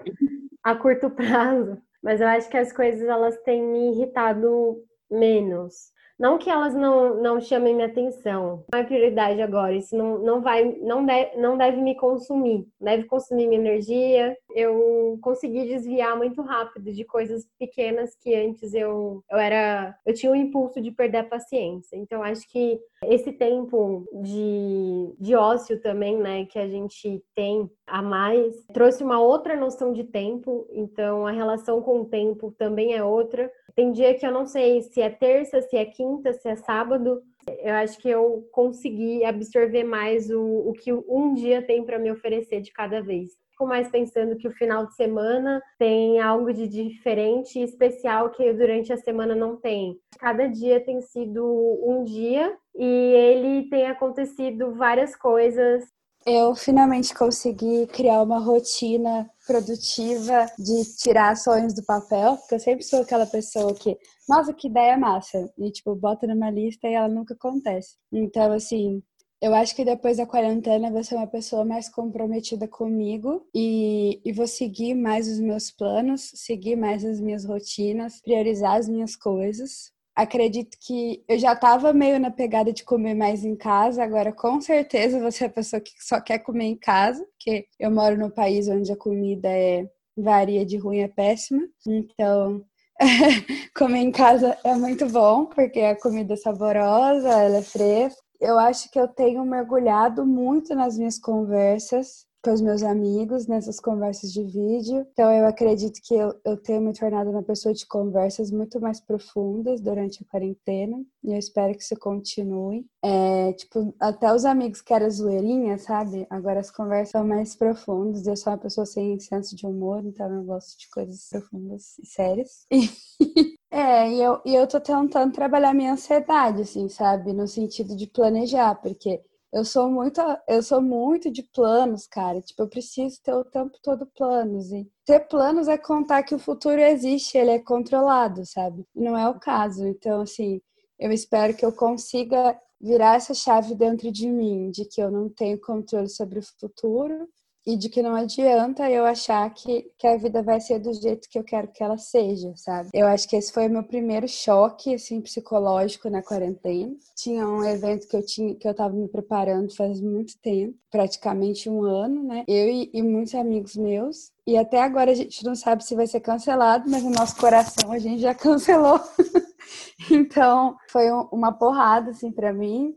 a curto prazo. Mas eu acho que as coisas elas têm me irritado menos. Não que elas não, não chamem minha atenção, não é prioridade agora. Isso não, não vai, não, de, não deve me consumir, deve consumir minha energia. Eu consegui desviar muito rápido de coisas pequenas que antes eu, eu era, eu tinha o impulso de perder a paciência. Então acho que esse tempo de, de ócio também, né, que a gente tem a mais, trouxe uma outra noção de tempo. Então a relação com o tempo também é outra. Tem dia que eu não sei se é terça, se é quinta, se é sábado. Eu acho que eu consegui absorver mais o, o que um dia tem para me oferecer de cada vez. Fico mais pensando que o final de semana tem algo de diferente e especial que durante a semana não tem. Cada dia tem sido um dia e ele tem acontecido várias coisas eu finalmente consegui criar uma rotina produtiva de tirar sonhos do papel, porque eu sempre sou aquela pessoa que, nossa, que ideia massa, e tipo, bota numa lista e ela nunca acontece. Então, assim, eu acho que depois da quarentena vou ser uma pessoa mais comprometida comigo e, e vou seguir mais os meus planos, seguir mais as minhas rotinas, priorizar as minhas coisas, acredito que eu já estava meio na pegada de comer mais em casa, agora com certeza você é a pessoa que só quer comer em casa, porque eu moro no país onde a comida é varia de ruim a péssima. Então, comer em casa é muito bom, porque a comida é saborosa, ela é fresca. Eu acho que eu tenho mergulhado muito nas minhas conversas com os meus amigos nessas conversas de vídeo. Então eu acredito que eu, eu tenho me tornado uma pessoa de conversas muito mais profundas durante a quarentena. E eu espero que isso continue. É, tipo, até os amigos que eram zoeirinha, sabe? Agora as conversas são mais profundas. Eu sou uma pessoa sem senso de humor, então eu gosto de coisas profundas e sérias. É, e eu, e eu tô tentando trabalhar minha ansiedade, assim, sabe? No sentido de planejar, porque eu sou muito, eu sou muito de planos, cara. Tipo, eu preciso ter o tempo todo planos. E ter planos é contar que o futuro existe, ele é controlado, sabe? Não é o caso. Então, assim, eu espero que eu consiga virar essa chave dentro de mim, de que eu não tenho controle sobre o futuro e de que não adianta eu achar que, que a vida vai ser do jeito que eu quero que ela seja, sabe? Eu acho que esse foi o meu primeiro choque, assim, psicológico na quarentena. Tinha um evento que eu tinha, que eu tava me preparando faz muito tempo, praticamente um ano, né? Eu e, e muitos amigos meus. E até agora a gente não sabe se vai ser cancelado, mas no nosso coração a gente já cancelou. então, foi uma porrada, assim, para mim.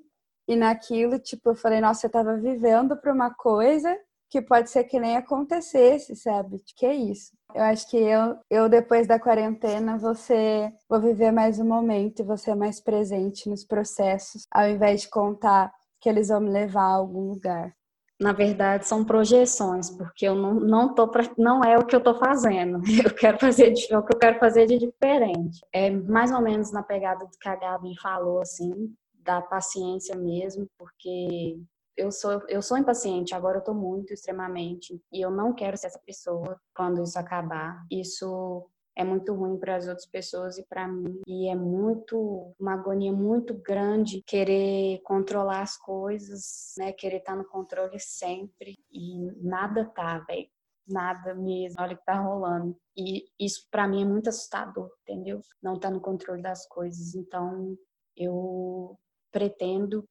E naquilo, tipo, eu falei, nossa, eu tava vivendo pra uma coisa que pode ser que nem acontecesse, sabe? Que é isso. Eu acho que eu, eu depois da quarentena, você vou viver mais um momento e você mais presente nos processos, ao invés de contar que eles vão me levar a algum lugar. Na verdade, são projeções, porque eu não, não tô pra, não é o que eu tô fazendo. Eu quero fazer de, é o que eu quero fazer de diferente. É mais ou menos na pegada do que a Gabi falou assim, da paciência mesmo, porque eu sou eu sou impaciente, agora eu tô muito extremamente e eu não quero ser essa pessoa quando isso acabar. Isso é muito ruim para as outras pessoas e para mim. E é muito uma agonia muito grande querer controlar as coisas, né? Querer estar no controle sempre e nada tá, velho. Nada mesmo. Olha o que tá rolando. E isso para mim é muito assustador, entendeu? Não tá no controle das coisas. Então, eu pretendo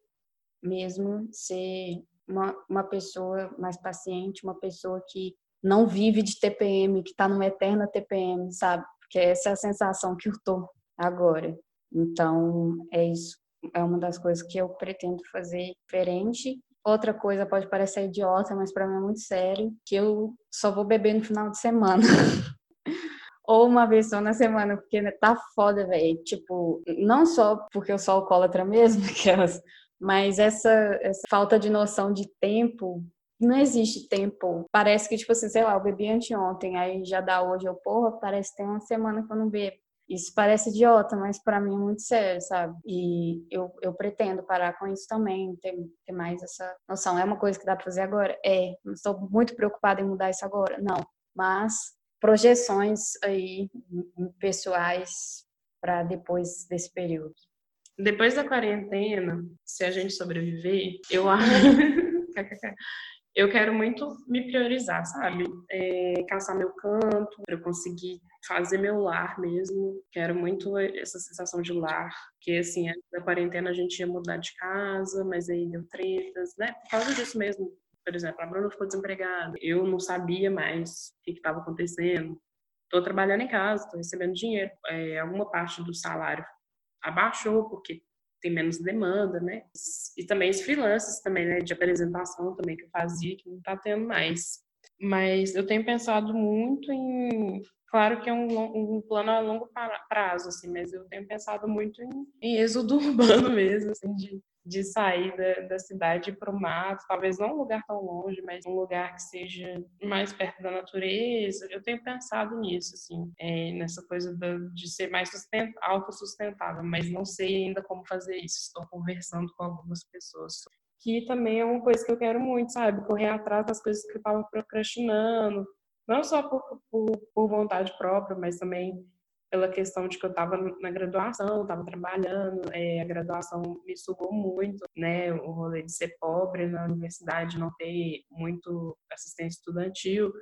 mesmo ser uma, uma pessoa mais paciente, uma pessoa que não vive de TPM, que está numa eterna TPM, sabe? Porque essa é a sensação que eu tô agora. Então, é isso. É uma das coisas que eu pretendo fazer diferente. Outra coisa pode parecer idiota, mas para mim é muito sério, que eu só vou beber no final de semana. Ou uma vez só na semana, porque tá foda, velho. Tipo, não só porque eu sou alcoólatra mesmo, elas mas essa, essa falta de noção de tempo não existe tempo. Parece que, tipo assim, sei lá, eu bebi anteontem, aí já dá hoje, eu, porra, parece que tem uma semana que eu não bebo. Isso parece idiota, mas para mim é muito sério, sabe? E eu, eu pretendo parar com isso também, ter, ter mais essa noção. É uma coisa que dá para fazer agora? É. Não estou muito preocupada em mudar isso agora? Não. Mas projeções aí pessoais para depois desse período. Depois da quarentena, se a gente sobreviver, eu eu quero muito me priorizar, sabe? É, caçar meu canto, para eu conseguir fazer meu lar mesmo. Quero muito essa sensação de lar, que assim, na quarentena a gente ia mudar de casa, mas aí deu tretas, né? Por causa disso mesmo. Por exemplo, a Bruna ficou desempregada. Eu não sabia mais o que estava acontecendo. Estou trabalhando em casa, estou recebendo dinheiro. É, alguma parte do salário abaixou porque tem menos demanda, né? E também os freelancers também, né, de apresentação também que eu fazia, que não tá tendo mais. Mas eu tenho pensado muito em, claro que é um, um plano a longo prazo, assim, mas eu tenho pensado muito em, em êxodo urbano mesmo, assim, de de sair da, da cidade para o mato, talvez não um lugar tão longe, mas um lugar que seja mais perto da natureza. Eu tenho pensado nisso, assim, é, nessa coisa de ser mais sustent, autossustentável, mas não sei ainda como fazer isso. Estou conversando com algumas pessoas. Que também é uma coisa que eu quero muito, sabe? Correr atrás das coisas que eu estava procrastinando, não só por, por, por vontade própria, mas também pela questão de que eu estava na graduação, estava trabalhando, é, a graduação me sugou muito, né? O rolê de ser pobre na universidade, não ter muito assistência estudantil,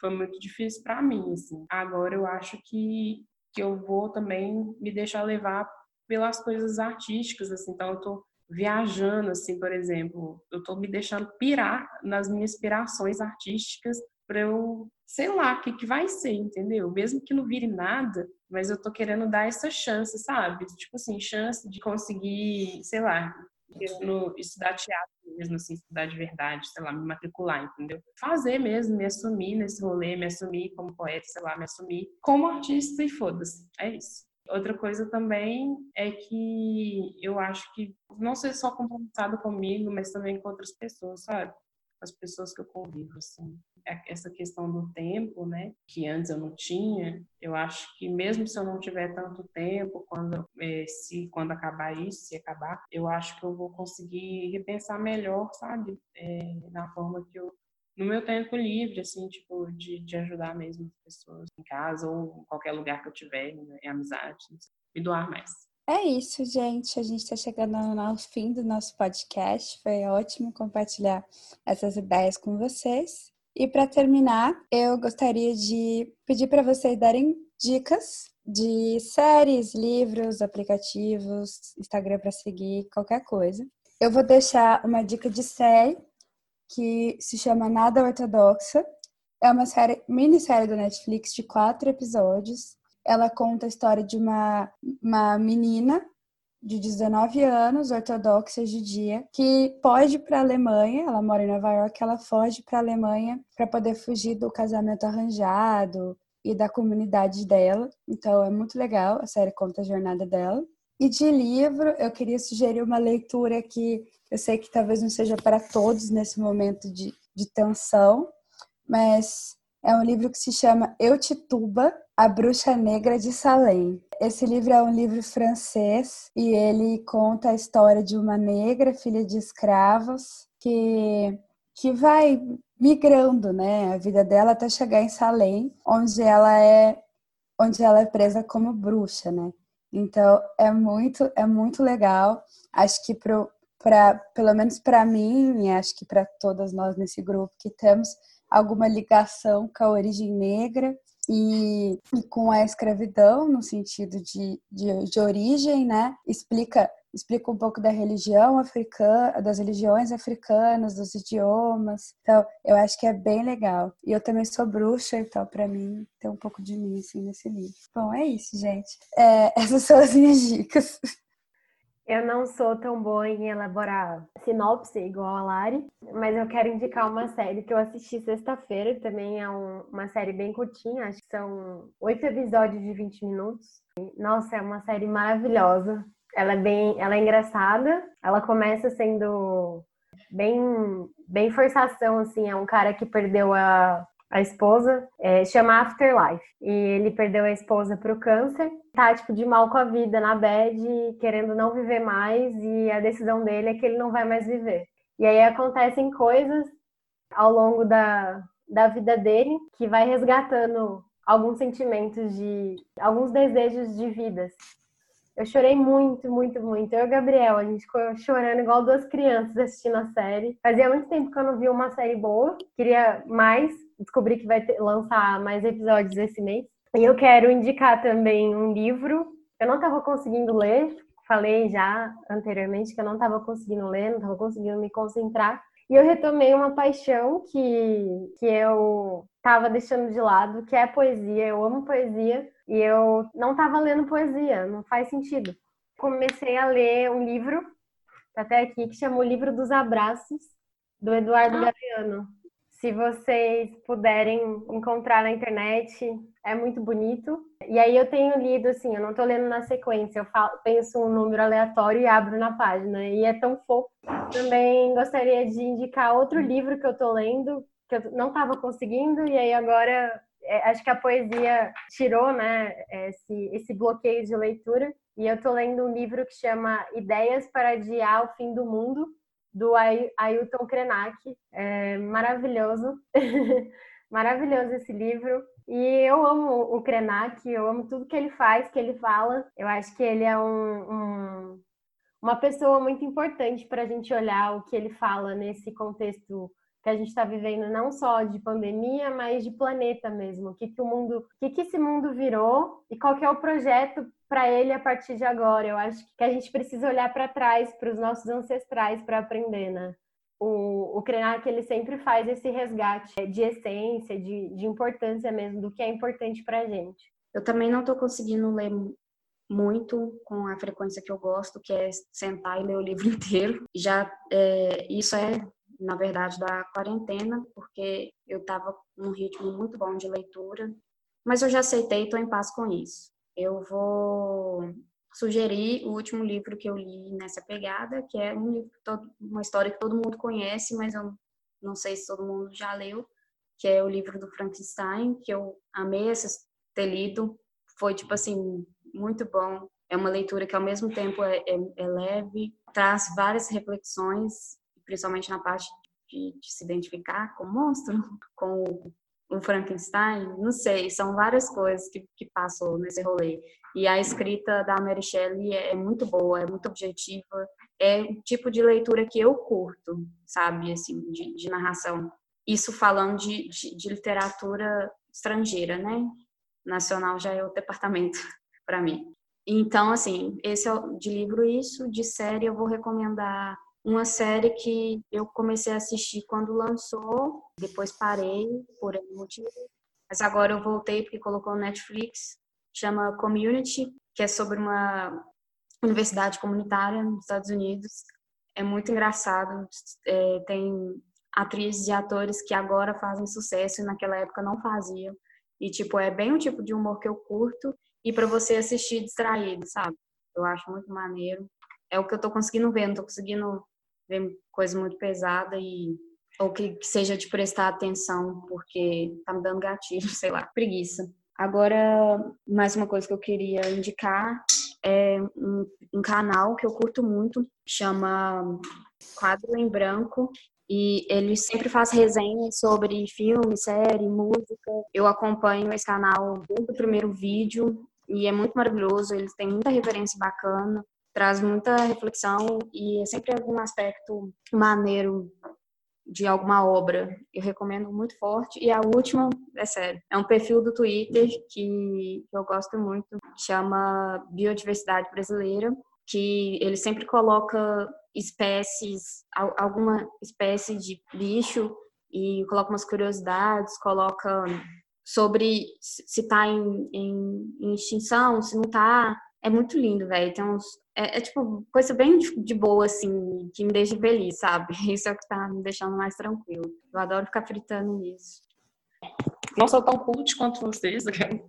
foi muito difícil para mim, assim. Agora eu acho que, que eu vou também me deixar levar pelas coisas artísticas, assim. Então eu tô viajando, assim, por exemplo, eu tô me deixando pirar nas minhas inspirações artísticas para eu, sei lá, o que, que vai ser, entendeu? Mesmo que não vire nada, mas eu tô querendo dar essa chance, sabe? Tipo assim, chance de conseguir, sei lá, estudar teatro mesmo assim, estudar de verdade, sei lá, me matricular, entendeu? Fazer mesmo, me assumir nesse rolê, me assumir como poeta, sei lá, me assumir como artista e foda-se. É isso. Outra coisa também é que eu acho que não ser só compromissado comigo, mas também com outras pessoas, sabe? As pessoas que eu convivo, assim. É essa questão do tempo, né? Que antes eu não tinha. Eu acho que mesmo se eu não tiver tanto tempo, quando é, se quando acabar isso, se acabar, eu acho que eu vou conseguir repensar melhor, sabe? É, na forma que eu no meu tempo livre, assim, tipo, de, de ajudar mesmo as pessoas em casa ou em qualquer lugar que eu tiver, né, em amizade, me doar mais. É isso, gente. A gente está chegando ao fim do nosso podcast. Foi ótimo compartilhar essas ideias com vocês. E para terminar, eu gostaria de pedir para vocês darem dicas de séries, livros, aplicativos, Instagram para seguir, qualquer coisa. Eu vou deixar uma dica de série que se chama Nada Ortodoxa. É uma série, minissérie do Netflix de quatro episódios. Ela conta a história de uma, uma menina de 19 anos, ortodoxa judia, que foge para a Alemanha. Ela mora em Nova York, ela foge para a Alemanha para poder fugir do casamento arranjado e da comunidade dela. Então é muito legal, a série conta a jornada dela. E de livro, eu queria sugerir uma leitura que eu sei que talvez não seja para todos nesse momento de, de tensão, mas é um livro que se chama Eu Tituba, A Bruxa Negra de Salem. Esse livro é um livro francês e ele conta a história de uma negra, filha de escravos, que, que vai migrando, né, a vida dela até chegar em Salem, onde ela é onde ela é presa como bruxa, né? Então é muito é muito legal. Acho que pro para, pelo menos para mim, e acho que para todas nós nesse grupo, que temos alguma ligação com a origem negra e, e com a escravidão, no sentido de, de, de, origem, né? Explica, explica um pouco da religião africana, das religiões africanas, dos idiomas. Então, eu acho que é bem legal. E eu também sou bruxa, então, para mim, tem um pouco de mim, assim, nesse livro. Bom, é isso, gente. É, essas são as minhas dicas. Eu não sou tão boa em elaborar sinopse igual a Lari, mas eu quero indicar uma série que eu assisti sexta-feira, também é um, uma série bem curtinha, acho que são oito episódios de 20 minutos. Nossa, é uma série maravilhosa. Ela é bem, ela é engraçada. Ela começa sendo bem, bem forçação, assim. É um cara que perdeu a, a esposa, é, chama Afterlife. E ele perdeu a esposa pro câncer, tá, tipo, de mal com a vida, na bed, querendo não viver mais, e a decisão dele é que ele não vai mais viver. E aí acontecem coisas ao longo da, da vida dele que vai resgatando alguns sentimentos de. alguns desejos de vidas. Eu chorei muito, muito, muito. Eu e o Gabriel, a gente ficou chorando igual duas crianças assistindo a série. Fazia muito tempo que eu não vi uma série boa, queria mais, descobri que vai ter, lançar mais episódios esse mês. E eu quero indicar também um livro. Eu não estava conseguindo ler, falei já anteriormente que eu não estava conseguindo ler, não estava conseguindo me concentrar. E eu retomei uma paixão que, que eu estava deixando de lado, que é poesia. Eu amo poesia e eu não estava lendo poesia, não faz sentido. Comecei a ler um livro, tá até aqui, que chama O Livro dos Abraços, do Eduardo ah. Galeano. Se vocês puderem encontrar na internet, é muito bonito. E aí eu tenho lido, assim, eu não estou lendo na sequência, eu falo, penso um número aleatório e abro na página. E é tão fofo. Também gostaria de indicar outro livro que eu estou lendo, que eu não estava conseguindo, e aí agora é, acho que a poesia tirou, né, esse, esse bloqueio de leitura. E eu estou lendo um livro que chama Ideias para Adiar o Fim do Mundo, do Ailton Krenak. É maravilhoso. maravilhoso esse livro. E eu amo o Krenak, eu amo tudo que ele faz, que ele fala. Eu acho que ele é um, um uma pessoa muito importante para a gente olhar o que ele fala nesse contexto que a gente está vivendo não só de pandemia, mas de planeta mesmo. O que, que o mundo, o que, que esse mundo virou e qual é o projeto para ele a partir de agora. Eu acho que a gente precisa olhar para trás, para os nossos ancestrais, para aprender, né? O, o Krenak, ele sempre faz esse resgate de essência, de, de importância mesmo, do que é importante para gente. Eu também não estou conseguindo ler muito com a frequência que eu gosto, que é sentar e ler o livro inteiro. Já é, isso é na verdade da quarentena, porque eu estava num ritmo muito bom de leitura, mas eu já aceitei, estou em paz com isso. Eu vou sugerir o último livro que eu li nessa pegada, que é um livro, uma história que todo mundo conhece, mas eu não sei se todo mundo já leu, que é o livro do Frankenstein, que eu amei ter lido. Foi, tipo assim, muito bom. É uma leitura que, ao mesmo tempo, é, é, é leve, traz várias reflexões, principalmente na parte de, de se identificar com o monstro, com o o Frankenstein, não sei, são várias coisas que, que passou nesse rolê. E a escrita da Mary Shelley é, é muito boa, é muito objetiva, é o tipo de leitura que eu curto, sabe, assim, de, de narração. Isso falando de, de, de, literatura estrangeira, né? Nacional já é o departamento para mim. Então, assim, esse é de livro isso, de série eu vou recomendar uma série que eu comecei a assistir quando lançou, depois parei por algum motivo, mas agora eu voltei porque colocou no Netflix, chama Community, que é sobre uma universidade comunitária nos Estados Unidos. É muito engraçado, é, tem atrizes e atores que agora fazem sucesso e naquela época não faziam. E, tipo, é bem o tipo de humor que eu curto e para você assistir distraído, sabe? Eu acho muito maneiro. É o que eu tô conseguindo ver, não tô conseguindo ver coisa muito pesada e ou que, que seja de prestar atenção porque tá me dando gatilho, sei lá, preguiça. Agora, mais uma coisa que eu queria indicar é um, um canal que eu curto muito, chama Quadro em Branco, e ele sempre faz resenhas sobre filme, série, música. Eu acompanho esse canal desde o primeiro vídeo e é muito maravilhoso, eles têm muita referência bacana traz muita reflexão e é sempre algum aspecto maneiro de alguma obra. Eu recomendo muito forte. E a última, é sério, é um perfil do Twitter que eu gosto muito, chama Biodiversidade Brasileira, que ele sempre coloca espécies, alguma espécie de bicho e coloca umas curiosidades, coloca sobre se está em, em, em extinção, se não está, é muito lindo, velho. Tem uns. É, é, tipo coisa bem de, de, boa, assim, que me deixa feliz, sabe? Isso é o que tá me deixando mais tranquilo. Eu adoro ficar fritando nisso. Não sou tão cult quanto vocês,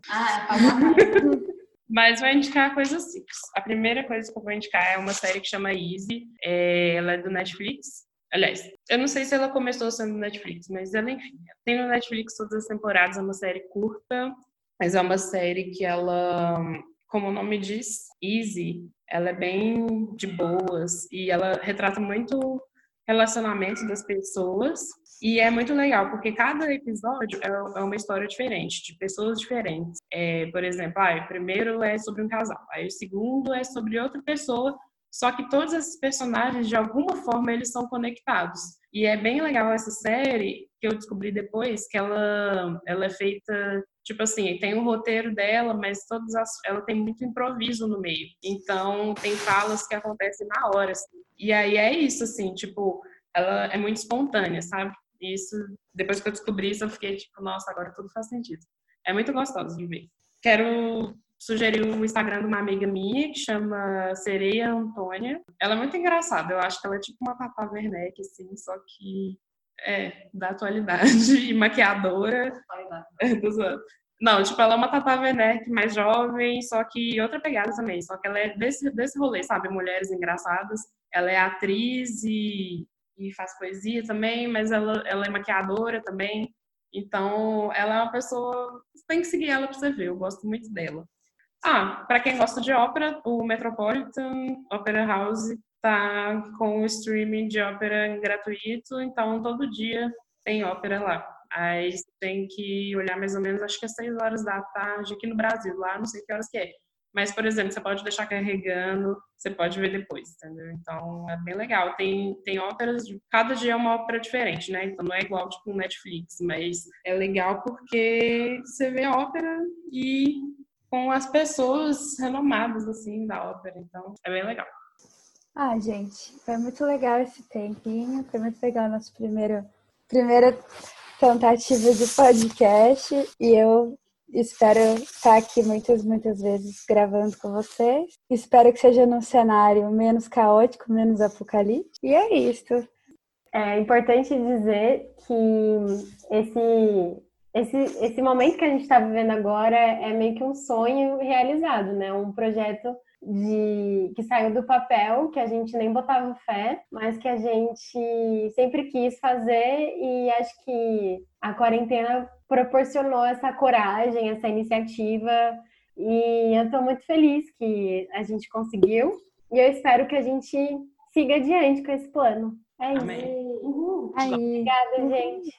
Ah, é Mas vou indicar coisas simples. A primeira coisa que eu vou indicar é uma série que chama Easy. É, ela é do Netflix. Aliás, eu não sei se ela começou sendo do Netflix, mas ela, enfim, tem no Netflix todas as temporadas. É uma série curta, mas é uma série que ela como o nome diz, easy, ela é bem de boas e ela retrata muito relacionamento das pessoas e é muito legal porque cada episódio é, é uma história diferente de pessoas diferentes. É, por exemplo, ah, o primeiro é sobre um casal, aí o segundo é sobre outra pessoa só que todos esses personagens, de alguma forma, eles são conectados. E é bem legal essa série, que eu descobri depois, que ela, ela é feita, tipo assim, tem o roteiro dela, mas todas as, ela tem muito improviso no meio. Então, tem falas que acontecem na hora. Assim. E aí é isso, assim, tipo, ela é muito espontânea, sabe? Isso, depois que eu descobri isso, eu fiquei tipo, nossa, agora tudo faz sentido. É muito gostoso de ver. Quero sugeriu o Instagram de uma amiga minha que chama Sereia Antônia. Ela é muito engraçada, eu acho que ela é tipo uma Tata Werneck, assim, só que é da atualidade e maquiadora. Não, tipo, ela é uma Tata Werneck mais jovem, só que outra pegada também, só que ela é desse, desse rolê, sabe? Mulheres engraçadas. Ela é atriz e, e faz poesia também, mas ela, ela é maquiadora também. Então, ela é uma pessoa. Você tem que seguir ela pra você ver, eu gosto muito dela. Ah, para quem gosta de ópera, o Metropolitan Opera House tá com o streaming de ópera gratuito, então todo dia tem ópera lá. Aí tem que olhar mais ou menos, acho que é 6 horas da tarde aqui no Brasil, lá não sei que horas que é. Mas, por exemplo, você pode deixar carregando, você pode ver depois, entendeu? Então, é bem legal. Tem, tem óperas, cada dia é uma ópera diferente, né? Então, não é igual, tipo, Netflix, mas é legal porque você vê a ópera e com as pessoas renomadas, assim, da ópera. Então, é bem legal. Ah, gente, foi muito legal esse tempinho. Foi muito legal a nossa primeira, primeira tentativa de podcast. E eu Espero estar aqui muitas, muitas vezes gravando com vocês. Espero que seja num cenário menos caótico, menos apocalíptico. E é isso. É importante dizer que esse, esse, esse momento que a gente está vivendo agora é meio que um sonho realizado, né? Um projeto de que saiu do papel, que a gente nem botava fé, mas que a gente sempre quis fazer e acho que a quarentena proporcionou essa coragem, essa iniciativa e eu estou muito feliz que a gente conseguiu e eu espero que a gente siga adiante com esse plano. É isso. Amém. Uhul. Obrigada, gente.